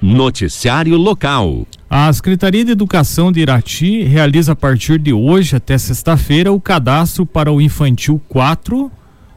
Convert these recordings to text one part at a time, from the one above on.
Noticiário local. A Secretaria de Educação de Irati realiza a partir de hoje até sexta-feira o cadastro para o Infantil 4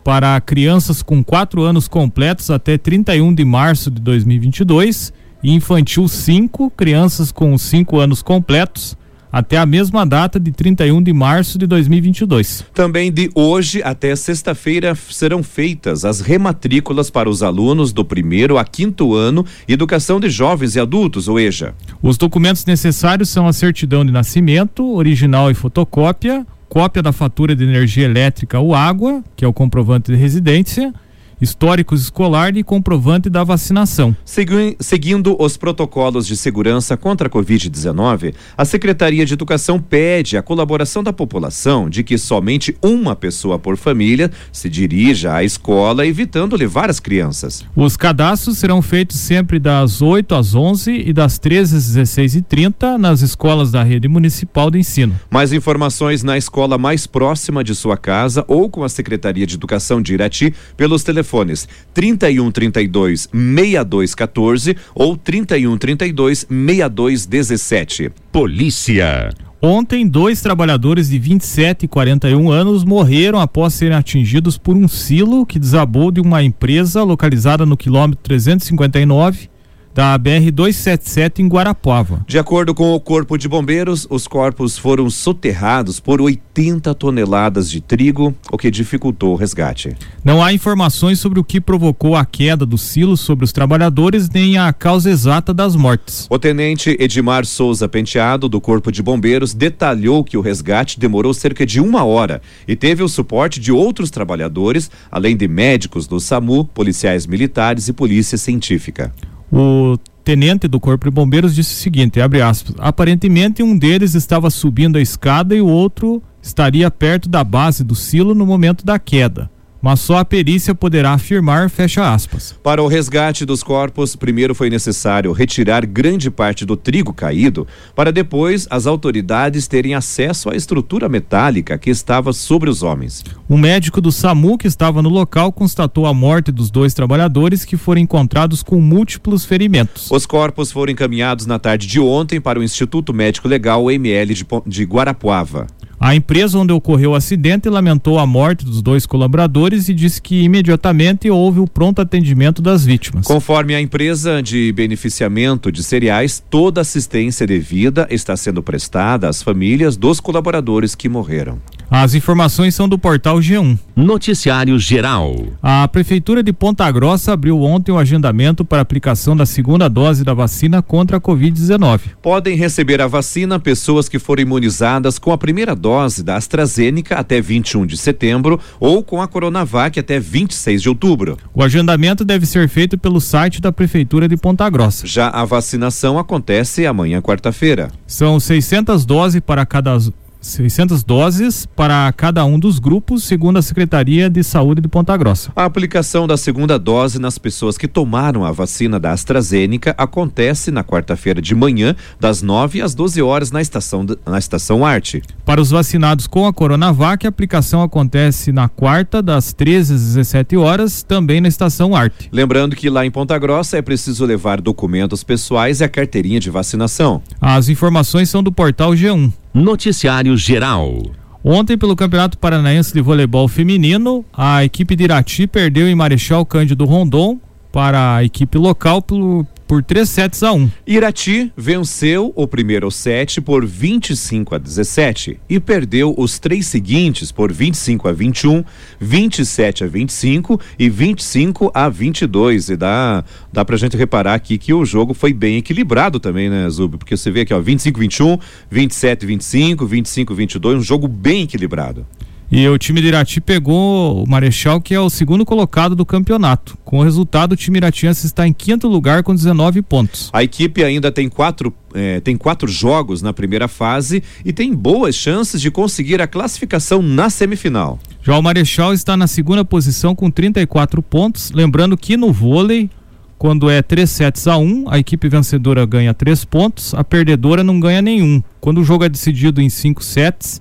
para crianças com 4 anos completos até 31 de março de 2022 e Infantil 5, crianças com 5 anos completos até a mesma data de 31 de março de 2022. Também de hoje até sexta-feira serão feitas as rematrículas para os alunos do primeiro a quinto ano Educação de Jovens e Adultos, ou EJA. Os documentos necessários são a certidão de nascimento, original e fotocópia, cópia da fatura de energia elétrica ou água, que é o comprovante de residência, históricos escolar e comprovante da vacinação. Segui seguindo os protocolos de segurança contra a Covid-19, a Secretaria de Educação pede a colaboração da população de que somente uma pessoa por família se dirija à escola, evitando levar as crianças. Os cadastros serão feitos sempre das 8 às 11 e das 13 às 16 e 30 nas escolas da rede municipal de ensino. Mais informações na escola mais próxima de sua casa ou com a Secretaria de Educação de Irati pelos telefones telefones 31 32 62 14 ou 31 32 62 17. Polícia. Ontem, dois trabalhadores de 27 e 41 anos morreram após serem atingidos por um silo que desabou de uma empresa localizada no quilômetro 359 da BR 277 em Guarapuava. De acordo com o Corpo de Bombeiros, os corpos foram soterrados por 80 toneladas de trigo, o que dificultou o resgate. Não há informações sobre o que provocou a queda do silo sobre os trabalhadores nem a causa exata das mortes. O tenente Edmar Souza Penteado, do Corpo de Bombeiros, detalhou que o resgate demorou cerca de uma hora e teve o suporte de outros trabalhadores, além de médicos do SAMU, policiais militares e polícia científica. O tenente do Corpo de Bombeiros disse o seguinte, abre aspas, aparentemente um deles estava subindo a escada e o outro estaria perto da base do silo no momento da queda mas só a perícia poderá afirmar, fecha aspas. Para o resgate dos corpos, primeiro foi necessário retirar grande parte do trigo caído, para depois as autoridades terem acesso à estrutura metálica que estava sobre os homens. Um médico do SAMU que estava no local constatou a morte dos dois trabalhadores que foram encontrados com múltiplos ferimentos. Os corpos foram encaminhados na tarde de ontem para o Instituto Médico Legal ML de, de Guarapuava. A empresa onde ocorreu o acidente lamentou a morte dos dois colaboradores e disse que imediatamente houve o pronto atendimento das vítimas. Conforme a empresa de beneficiamento de cereais, toda assistência devida está sendo prestada às famílias dos colaboradores que morreram. As informações são do portal G1. Noticiário Geral. A Prefeitura de Ponta Grossa abriu ontem o agendamento para aplicação da segunda dose da vacina contra a Covid-19. Podem receber a vacina pessoas que foram imunizadas com a primeira dose da AstraZeneca até 21 de setembro ou com a Coronavac até 26 de outubro. O agendamento deve ser feito pelo site da Prefeitura de Ponta Grossa. Já a vacinação acontece amanhã, quarta-feira. São 600 doses para cada 600 doses para cada um dos grupos, segundo a Secretaria de Saúde de Ponta Grossa. A aplicação da segunda dose nas pessoas que tomaram a vacina da AstraZeneca acontece na quarta-feira de manhã, das 9 às 12 horas na estação na estação Arte. Para os vacinados com a Coronavac, a aplicação acontece na quarta das 13 às 17 horas, também na estação Arte. Lembrando que lá em Ponta Grossa é preciso levar documentos pessoais e a carteirinha de vacinação. As informações são do portal G1. Noticiário Geral. Ontem, pelo Campeonato Paranaense de Voleibol Feminino, a equipe de Irati perdeu em Marechal Cândido Rondon para a equipe local pelo, por 3 sets a 1. Irati venceu o primeiro set por 25 a 17 e perdeu os três seguintes por 25 a 21, 27 a 25 e 25 a 22. E dá, dá pra gente reparar aqui que o jogo foi bem equilibrado também, né, Zub? Porque você vê aqui, ó, 25 21, 27 25, 25 22, um jogo bem equilibrado. E o time de Irati pegou o Marechal, que é o segundo colocado do campeonato. Com o resultado, o time iratiense está em quinto lugar com 19 pontos. A equipe ainda tem quatro, eh, tem quatro jogos na primeira fase e tem boas chances de conseguir a classificação na semifinal. Já o Marechal está na segunda posição com 34 pontos. Lembrando que no vôlei, quando é 3 sets a 1, a equipe vencedora ganha 3 pontos, a perdedora não ganha nenhum. Quando o jogo é decidido em 5 sets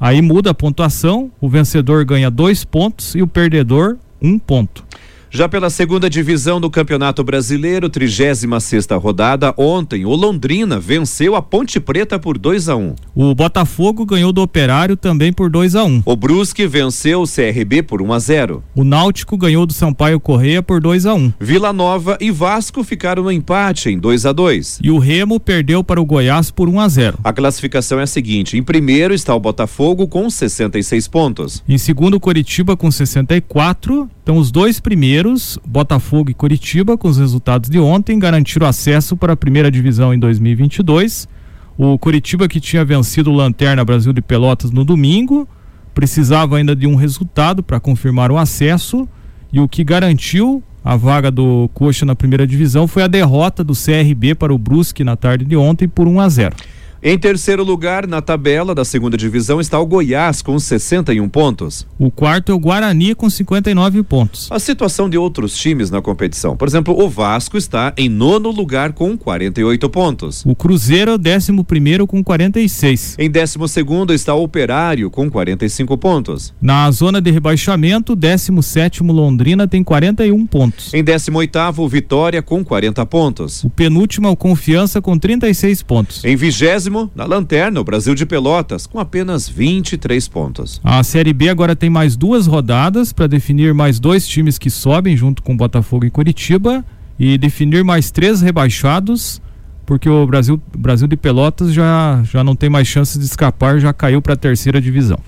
Aí muda a pontuação, o vencedor ganha dois pontos e o perdedor um ponto. Já pela segunda divisão do Campeonato Brasileiro, 36 sexta rodada, ontem o Londrina venceu a Ponte Preta por 2 a 1. Um. O Botafogo ganhou do Operário também por 2 a 1. Um. O Brusque venceu o CRB por 1 um a 0. O Náutico ganhou do Sampaio Correia por 2 a 1. Um. Vila Nova e Vasco ficaram no empate em 2 a 2. E o Remo perdeu para o Goiás por 1 a 0. A classificação é a seguinte: em primeiro está o Botafogo com 66 pontos. Em segundo, o Coritiba com 64. Então, os dois primeiros, Botafogo e Coritiba, com os resultados de ontem, garantiram acesso para a primeira divisão em 2022. O Coritiba, que tinha vencido o Lanterna Brasil de Pelotas no domingo, precisava ainda de um resultado para confirmar o acesso. E o que garantiu a vaga do Coxa na primeira divisão foi a derrota do CRB para o Brusque na tarde de ontem por 1 a 0. Em terceiro lugar, na tabela da segunda divisão, está o Goiás com 61 pontos. O quarto é o Guarani com 59 pontos. A situação de outros times na competição. Por exemplo, o Vasco está em nono lugar com 48 pontos. O Cruzeiro é o décimo primeiro com 46. Em décimo segundo está o Operário com 45 pontos. Na zona de rebaixamento, décimo sétimo Londrina tem 41 pontos. Em décimo oitavo, Vitória com 40 pontos. O penúltimo é o Confiança com 36 pontos. Em vigésimo na lanterna, o Brasil de Pelotas, com apenas 23 pontos. A Série B agora tem mais duas rodadas para definir mais dois times que sobem junto com Botafogo e Curitiba e definir mais três rebaixados, porque o Brasil, Brasil de Pelotas já, já não tem mais chances de escapar, já caiu para a terceira divisão.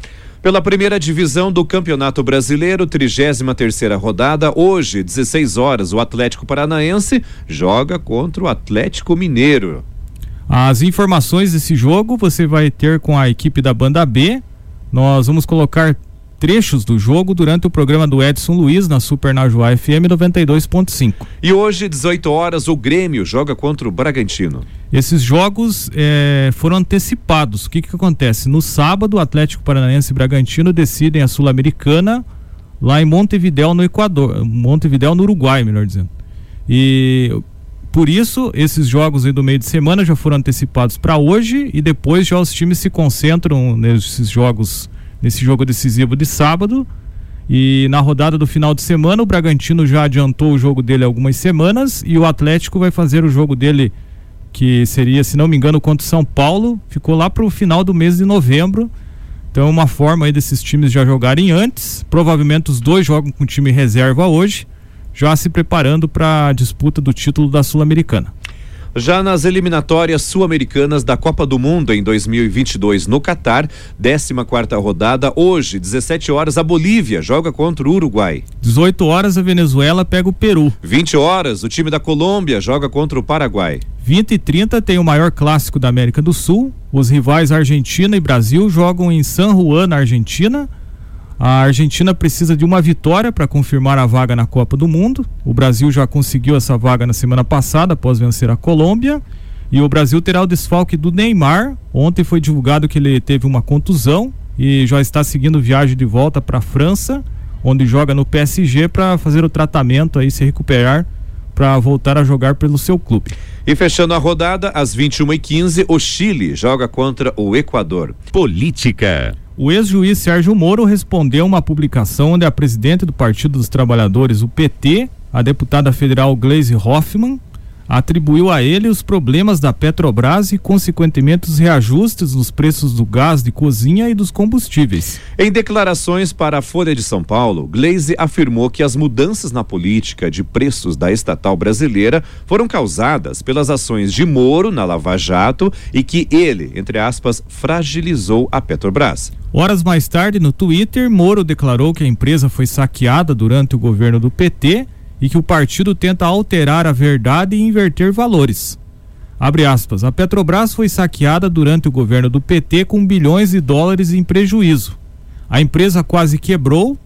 Pela primeira divisão do Campeonato Brasileiro, 33 terceira rodada, hoje, 16 horas, o Atlético Paranaense joga contra o Atlético Mineiro. As informações desse jogo você vai ter com a equipe da banda B. Nós vamos colocar trechos do jogo durante o programa do Edson Luiz na Super Najuá FM 92.5. E hoje, 18 horas, o Grêmio joga contra o Bragantino. Esses jogos é, foram antecipados. O que, que acontece? No sábado, o Atlético Paranaense e Bragantino decidem a Sul-Americana lá em Montevidéu, no Equador. Montevidéu, no Uruguai, melhor dizendo. E por isso, esses jogos aí do meio de semana já foram antecipados para hoje e depois já os times se concentram nesses jogos, nesse jogo decisivo de sábado. E na rodada do final de semana, o Bragantino já adiantou o jogo dele algumas semanas e o Atlético vai fazer o jogo dele, que seria, se não me engano, contra o São Paulo. Ficou lá para o final do mês de novembro. Então, é uma forma aí desses times já jogarem antes. Provavelmente os dois jogam com time reserva hoje já se preparando para a disputa do título da Sul-Americana. Já nas eliminatórias sul-americanas da Copa do Mundo em 2022 no Catar, 14 quarta rodada, hoje, 17 horas, a Bolívia joga contra o Uruguai. 18 horas, a Venezuela pega o Peru. 20 horas, o time da Colômbia joga contra o Paraguai. 20 e 30 tem o maior clássico da América do Sul. Os rivais Argentina e Brasil jogam em San Juan, na Argentina. A Argentina precisa de uma vitória para confirmar a vaga na Copa do Mundo. O Brasil já conseguiu essa vaga na semana passada, após vencer a Colômbia. E o Brasil terá o desfalque do Neymar. Ontem foi divulgado que ele teve uma contusão e já está seguindo viagem de volta para a França, onde joga no PSG para fazer o tratamento aí, se recuperar para voltar a jogar pelo seu clube. E fechando a rodada, às 21h15, o Chile joga contra o Equador. Política. O ex-juiz Sérgio Moro respondeu uma publicação onde a presidente do Partido dos Trabalhadores, o PT, a deputada federal Gleisi Hoffmann, atribuiu a ele os problemas da Petrobras e, consequentemente, os reajustes nos preços do gás de cozinha e dos combustíveis. Em declarações para a Folha de São Paulo, Gleisi afirmou que as mudanças na política de preços da estatal brasileira foram causadas pelas ações de Moro na Lava Jato e que ele, entre aspas, fragilizou a Petrobras. Horas mais tarde, no Twitter, Moro declarou que a empresa foi saqueada durante o governo do PT e que o partido tenta alterar a verdade e inverter valores. Abre aspas. A Petrobras foi saqueada durante o governo do PT com bilhões de dólares em prejuízo. A empresa quase quebrou.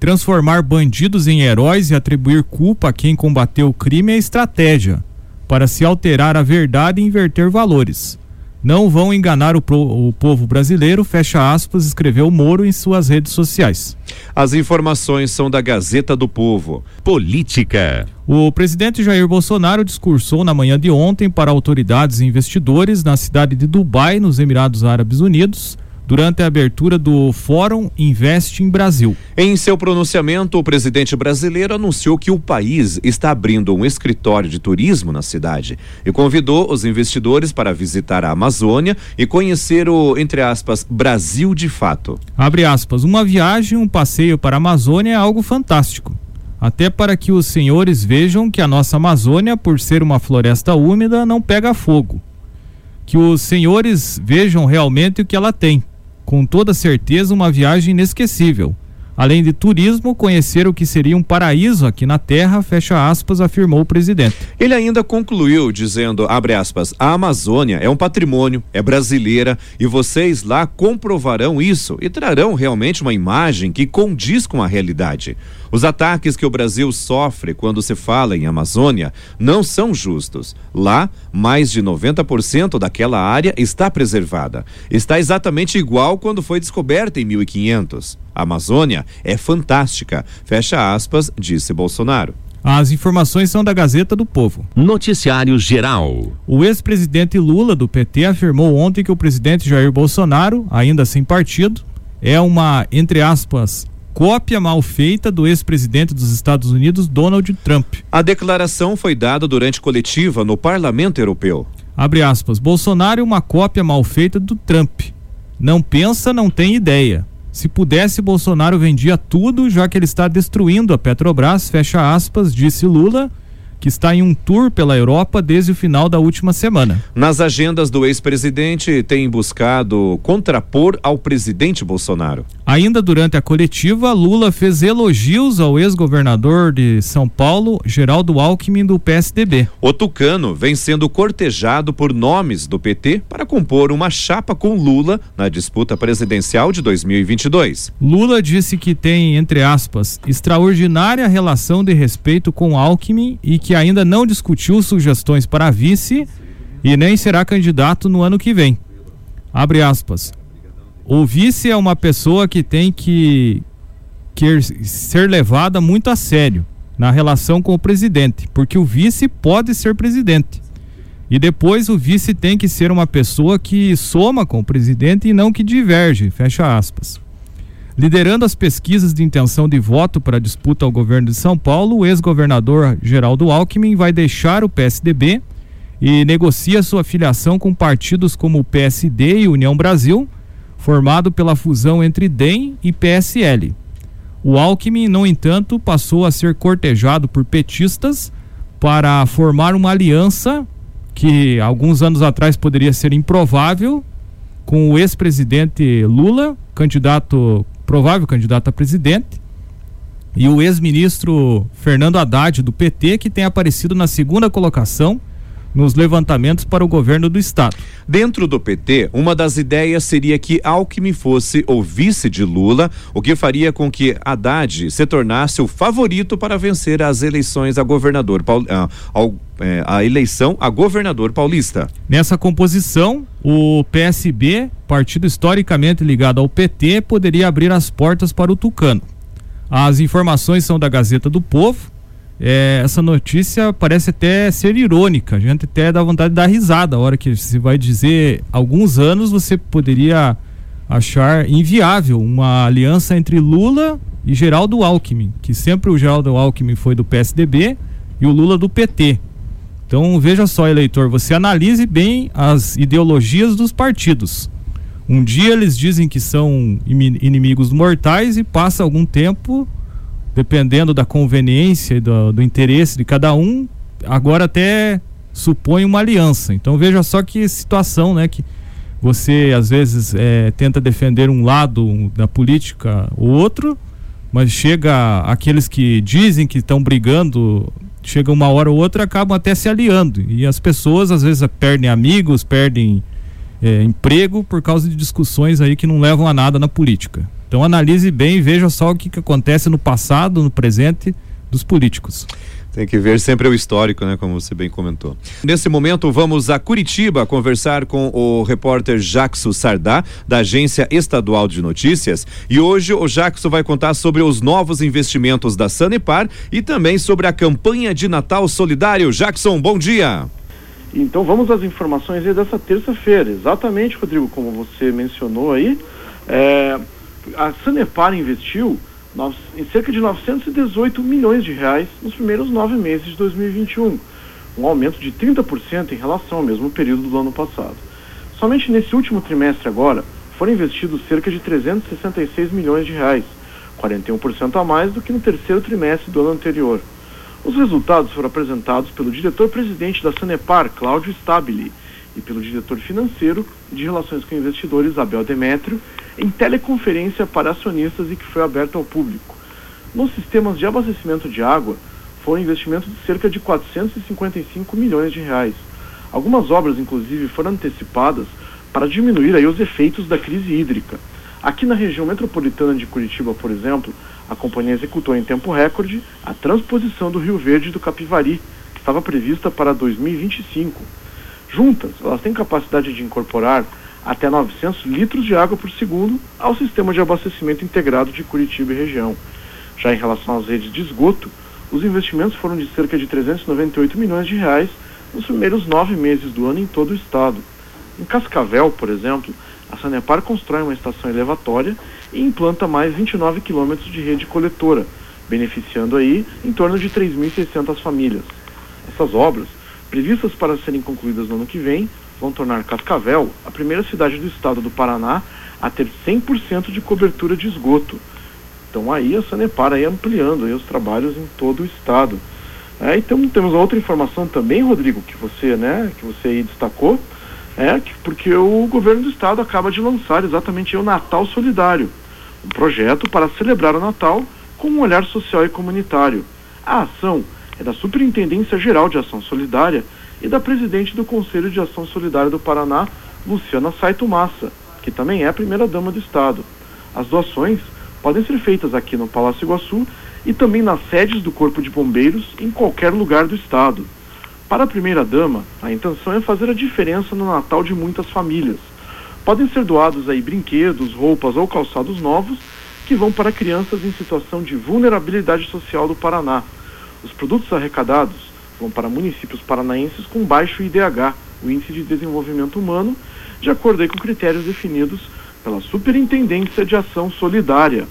Transformar bandidos em heróis e atribuir culpa a quem combateu o crime é estratégia para se alterar a verdade e inverter valores. Não vão enganar o, pro, o, povo brasileiro, fecha aspas, escreveu Moro em suas redes sociais. As informações são da Gazeta do Povo. Política. O presidente Jair Bolsonaro discursou na manhã de ontem para autoridades e investidores na cidade de Dubai, nos Emirados Árabes Unidos, durante a abertura do Fórum Invest em Brasil. Em seu pronunciamento, o presidente brasileiro anunciou que o país está abrindo um escritório de turismo na cidade e convidou os investidores para visitar a Amazônia e conhecer o, entre aspas, Brasil de fato. Abre aspas, uma viagem, um passeio para a Amazônia é algo fantástico. Até para que os senhores vejam que a nossa Amazônia, por ser uma floresta úmida, não pega fogo. Que os senhores vejam realmente o que ela tem com toda certeza uma viagem inesquecível. Além de turismo, conhecer o que seria um paraíso aqui na Terra, fecha aspas, afirmou o presidente. Ele ainda concluiu dizendo, abre aspas, a Amazônia é um patrimônio, é brasileira e vocês lá comprovarão isso e trarão realmente uma imagem que condiz com a realidade. Os ataques que o Brasil sofre quando se fala em Amazônia não são justos. Lá, mais de 90% daquela área está preservada. Está exatamente igual quando foi descoberta em 1500. A Amazônia é fantástica. Fecha aspas, disse Bolsonaro. As informações são da Gazeta do Povo. Noticiário Geral. O ex-presidente Lula do PT afirmou ontem que o presidente Jair Bolsonaro, ainda sem partido, é uma, entre aspas, cópia mal feita do ex-presidente dos Estados Unidos, Donald Trump. A declaração foi dada durante coletiva no Parlamento Europeu. Abre aspas, Bolsonaro é uma cópia mal feita do Trump. Não pensa, não tem ideia. Se pudesse, Bolsonaro vendia tudo, já que ele está destruindo a Petrobras, fecha aspas, disse Lula que está em um tour pela Europa desde o final da última semana. Nas agendas do ex-presidente, tem buscado contrapor ao presidente Bolsonaro. Ainda durante a coletiva, Lula fez elogios ao ex-governador de São Paulo, Geraldo Alckmin, do PSDB. O tucano vem sendo cortejado por nomes do PT para compor uma chapa com Lula na disputa presidencial de 2022. Lula disse que tem, entre aspas, extraordinária relação de respeito com Alckmin e que que ainda não discutiu sugestões para vice e nem será candidato no ano que vem. Abre aspas. O vice é uma pessoa que tem que, que ser levada muito a sério na relação com o presidente, porque o vice pode ser presidente. E depois o vice tem que ser uma pessoa que soma com o presidente e não que diverge, fecha aspas. Liderando as pesquisas de intenção de voto para disputa ao governo de São Paulo, o ex-governador Geraldo Alckmin vai deixar o PSDB e negocia sua filiação com partidos como o PSD e União Brasil, formado pela fusão entre DEM e PSL. O Alckmin, no entanto, passou a ser cortejado por petistas para formar uma aliança que alguns anos atrás poderia ser improvável com o ex-presidente Lula, candidato provável candidato a presidente, e o ex-ministro Fernando Haddad, do PT, que tem aparecido na segunda colocação nos levantamentos para o governo do estado. Dentro do PT, uma das ideias seria que Alckmin fosse o vice de Lula, o que faria com que Haddad se tornasse o favorito para vencer as eleições a governador ah, ao, é, a eleição a governador paulista. Nessa composição, o PSB, partido historicamente ligado ao PT, poderia abrir as portas para o Tucano. As informações são da Gazeta do Povo. É, essa notícia parece até ser irônica. A gente até dá vontade de dar risada a hora que se vai dizer alguns anos você poderia achar inviável uma aliança entre Lula e Geraldo Alckmin, que sempre o Geraldo Alckmin foi do PSDB e o Lula do PT. Então veja só, eleitor, você analise bem as ideologias dos partidos. Um dia eles dizem que são inimigos mortais e passa algum tempo, dependendo da conveniência e do, do interesse de cada um, agora até supõe uma aliança. Então veja só que situação, né? Que você às vezes é, tenta defender um lado da política ou outro, mas chega aqueles que dizem que estão brigando chega uma hora ou outra acabam até se aliando e as pessoas às vezes perdem amigos, perdem é, emprego por causa de discussões aí que não levam a nada na política. Então analise bem e veja só o que, que acontece no passado, no presente dos políticos. Tem que ver sempre o histórico, né? Como você bem comentou. Nesse momento, vamos a Curitiba conversar com o repórter Jackson Sardá, da Agência Estadual de Notícias. E hoje o Jackson vai contar sobre os novos investimentos da Sanepar e também sobre a campanha de Natal Solidário. Jackson, bom dia. Então vamos às informações aí dessa terça-feira. Exatamente, Rodrigo, como você mencionou aí, É, a Sanepar investiu em cerca de 918 milhões de reais nos primeiros nove meses de 2021, um aumento de 30% em relação ao mesmo período do ano passado. Somente nesse último trimestre agora foram investidos cerca de 366 milhões de reais, 41% a mais do que no terceiro trimestre do ano anterior. Os resultados foram apresentados pelo diretor-presidente da Sanepar, Cláudio Stabile, e pelo diretor financeiro de Relações com Investidores, Abel Demétrio, em teleconferência para acionistas e que foi aberta ao público. Nos sistemas de abastecimento de água, foram investimentos de cerca de 455 milhões de reais. Algumas obras, inclusive, foram antecipadas para diminuir aí os efeitos da crise hídrica. Aqui na região metropolitana de Curitiba, por exemplo, a companhia executou em tempo recorde a transposição do Rio Verde do Capivari, que estava prevista para 2025. Juntas, elas têm capacidade de incorporar até 900 litros de água por segundo ao sistema de abastecimento integrado de Curitiba e região. Já em relação às redes de esgoto, os investimentos foram de cerca de 398 milhões de reais nos primeiros nove meses do ano em todo o estado. Em Cascavel, por exemplo, a Sanepar constrói uma estação elevatória e implanta mais 29 quilômetros de rede coletora, beneficiando aí em torno de 3.600 famílias. Essas obras, previstas para serem concluídas no ano que vem, vão tornar Cascavel a primeira cidade do estado do Paraná a ter 100% de cobertura de esgoto. Então aí a Sanepar aí ampliando aí os trabalhos em todo o estado. É, então temos outra informação também, Rodrigo, que você, né, que você aí destacou, é que porque o governo do estado acaba de lançar exatamente o Natal Solidário, um projeto para celebrar o Natal com um olhar social e comunitário. A ação é da Superintendência Geral de Ação Solidária e da presidente do Conselho de Ação Solidária do Paraná, Luciana Saito Massa, que também é a primeira-dama do Estado. As doações podem ser feitas aqui no Palácio Iguaçu e também nas sedes do Corpo de Bombeiros em qualquer lugar do Estado. Para a primeira-dama, a intenção é fazer a diferença no Natal de muitas famílias. Podem ser doados aí brinquedos, roupas ou calçados novos que vão para crianças em situação de vulnerabilidade social do Paraná. Os produtos arrecadados vão para municípios paranaenses com baixo IDH, o Índice de Desenvolvimento Humano, de acordo com critérios definidos pela Superintendência de Ação Solidária.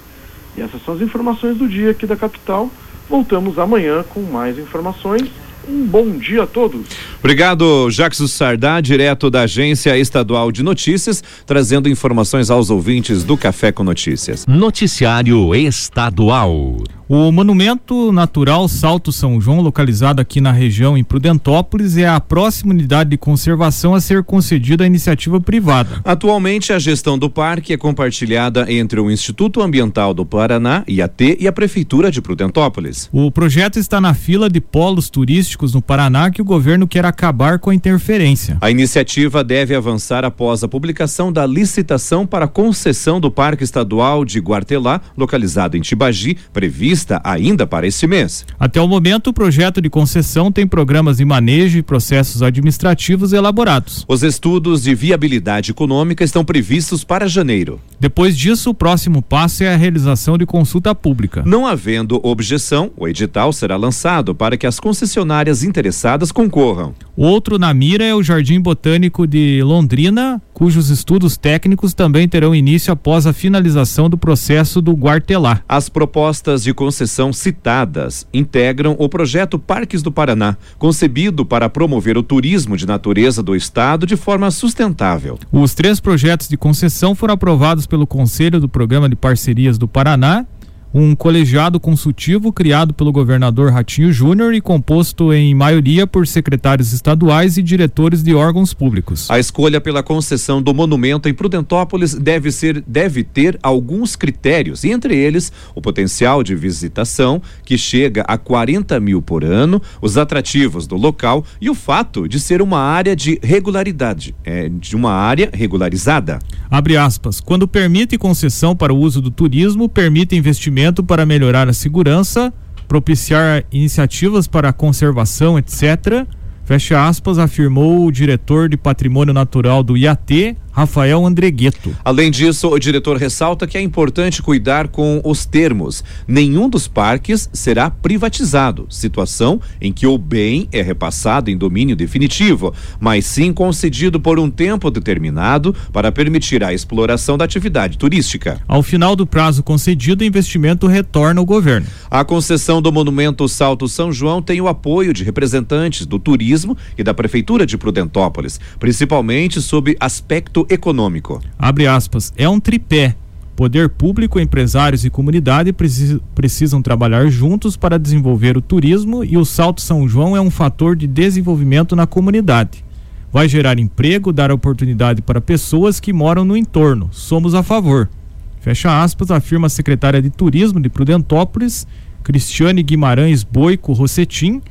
E essas são as informações do dia aqui da capital. Voltamos amanhã com mais informações. Um bom dia a todos. Obrigado, Jackson Sardá, direto da Agência Estadual de Notícias, trazendo informações aos ouvintes do Café com Notícias. Noticiário Estadual. O Monumento Natural Salto São João, localizado aqui na região em Prudentópolis, é a próxima unidade de conservação a ser concedida à iniciativa privada. Atualmente, a gestão do parque é compartilhada entre o Instituto Ambiental do Paraná, IAT, e a Prefeitura de Prudentópolis. O projeto está na fila de polos turísticos no Paraná que o governo quer acabar com a interferência. A iniciativa deve avançar após a publicação da licitação para concessão do Parque Estadual de Guartelá, localizado em Tibagi, prevista prevista ainda para este mês. Até o momento, o projeto de concessão tem programas de manejo e processos administrativos elaborados. Os estudos de viabilidade econômica estão previstos para janeiro. Depois disso, o próximo passo é a realização de consulta pública. Não havendo objeção, o edital será lançado para que as concessionárias interessadas concorram. Outro na mira é o Jardim Botânico de Londrina, cujos estudos técnicos também terão início após a finalização do processo do Guartelá. As propostas de concessão citadas integram o projeto Parques do Paraná, concebido para promover o turismo de natureza do estado de forma sustentável. Os três projetos de concessão foram aprovados pelo Conselho do Programa de Parcerias do Paraná um colegiado consultivo criado pelo governador Ratinho Júnior e composto em maioria por secretários estaduais e diretores de órgãos públicos. A escolha pela concessão do monumento em Prudentópolis deve ser deve ter alguns critérios, e entre eles o potencial de visitação, que chega a 40 mil por ano, os atrativos do local e o fato de ser uma área de regularidade, é, de uma área regularizada. Abre aspas. Quando permite concessão para o uso do turismo, permite investimento investimento para melhorar a segurança, propiciar iniciativas para a conservação, etc. Fecha aspas, afirmou o diretor de patrimônio natural do IAT, Rafael Andregueto. Além disso, o diretor ressalta que é importante cuidar com os termos. Nenhum dos parques será privatizado, situação em que o bem é repassado em domínio definitivo, mas sim concedido por um tempo determinado para permitir a exploração da atividade turística. Ao final do prazo concedido, o investimento retorna ao governo. A concessão do Monumento Salto São João tem o apoio de representantes do turismo e da Prefeitura de Prudentópolis, principalmente sob aspecto econômico. Abre aspas, é um tripé. Poder público, empresários e comunidade precisam trabalhar juntos para desenvolver o turismo e o Salto São João é um fator de desenvolvimento na comunidade. Vai gerar emprego, dar oportunidade para pessoas que moram no entorno. Somos a favor. Fecha aspas, afirma a secretária de Turismo de Prudentópolis, Cristiane Guimarães Boico Rossetim,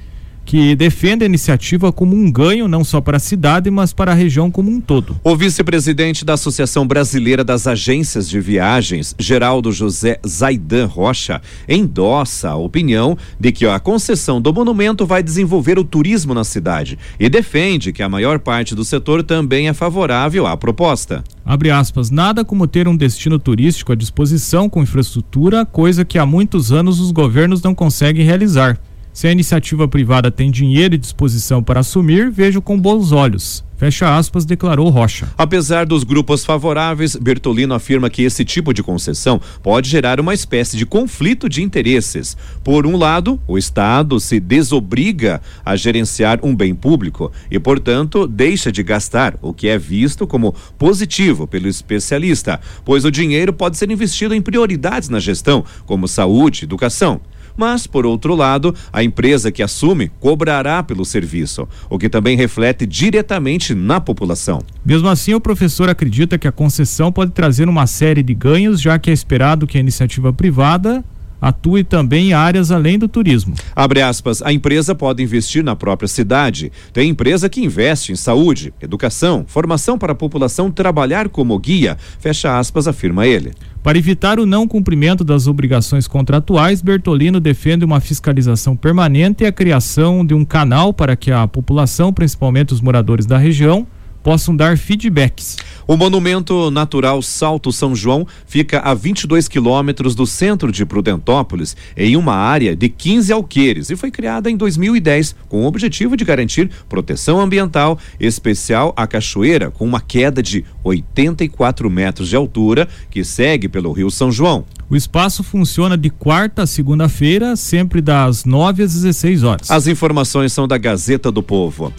que defende a iniciativa como um ganho não só para a cidade, mas para a região como um todo. O vice-presidente da Associação Brasileira das Agências de Viagens, Geraldo José Zaidan Rocha, endossa a opinião de que a concessão do monumento vai desenvolver o turismo na cidade e defende que a maior parte do setor também é favorável à proposta. Abre aspas, nada como ter um destino turístico à disposição com infraestrutura, coisa que há muitos anos os governos não conseguem realizar. Se a iniciativa privada tem dinheiro e disposição para assumir, vejo com bons olhos. Fecha aspas, declarou Rocha. Apesar dos grupos favoráveis, Bertolino afirma que esse tipo de concessão pode gerar uma espécie de conflito de interesses. Por um lado, o Estado se desobriga a gerenciar um bem público e, portanto, deixa de gastar, o que é visto como positivo pelo especialista, pois o dinheiro pode ser investido em prioridades na gestão, como saúde, educação. Mas, por outro lado, a empresa que assume cobrará pelo serviço, o que também reflete diretamente na população. Mesmo assim, o professor acredita que a concessão pode trazer uma série de ganhos, já que é esperado que a iniciativa privada atue também em áreas além do turismo. Abre aspas, a empresa pode investir na própria cidade. Tem empresa que investe em saúde, educação, formação para a população trabalhar como guia. Fecha aspas, afirma ele. Para evitar o não cumprimento das obrigações contratuais, Bertolino defende uma fiscalização permanente e a criação de um canal para que a população, principalmente os moradores da região, possam dar feedbacks. O Monumento Natural Salto São João fica a 22 quilômetros do centro de Prudentópolis, em uma área de 15 alqueires, e foi criada em 2010 com o objetivo de garantir proteção ambiental especial à cachoeira, com uma queda de 84 metros de altura que segue pelo Rio São João. O espaço funciona de quarta a segunda-feira, sempre das 9 às 16 horas. As informações são da Gazeta do Povo.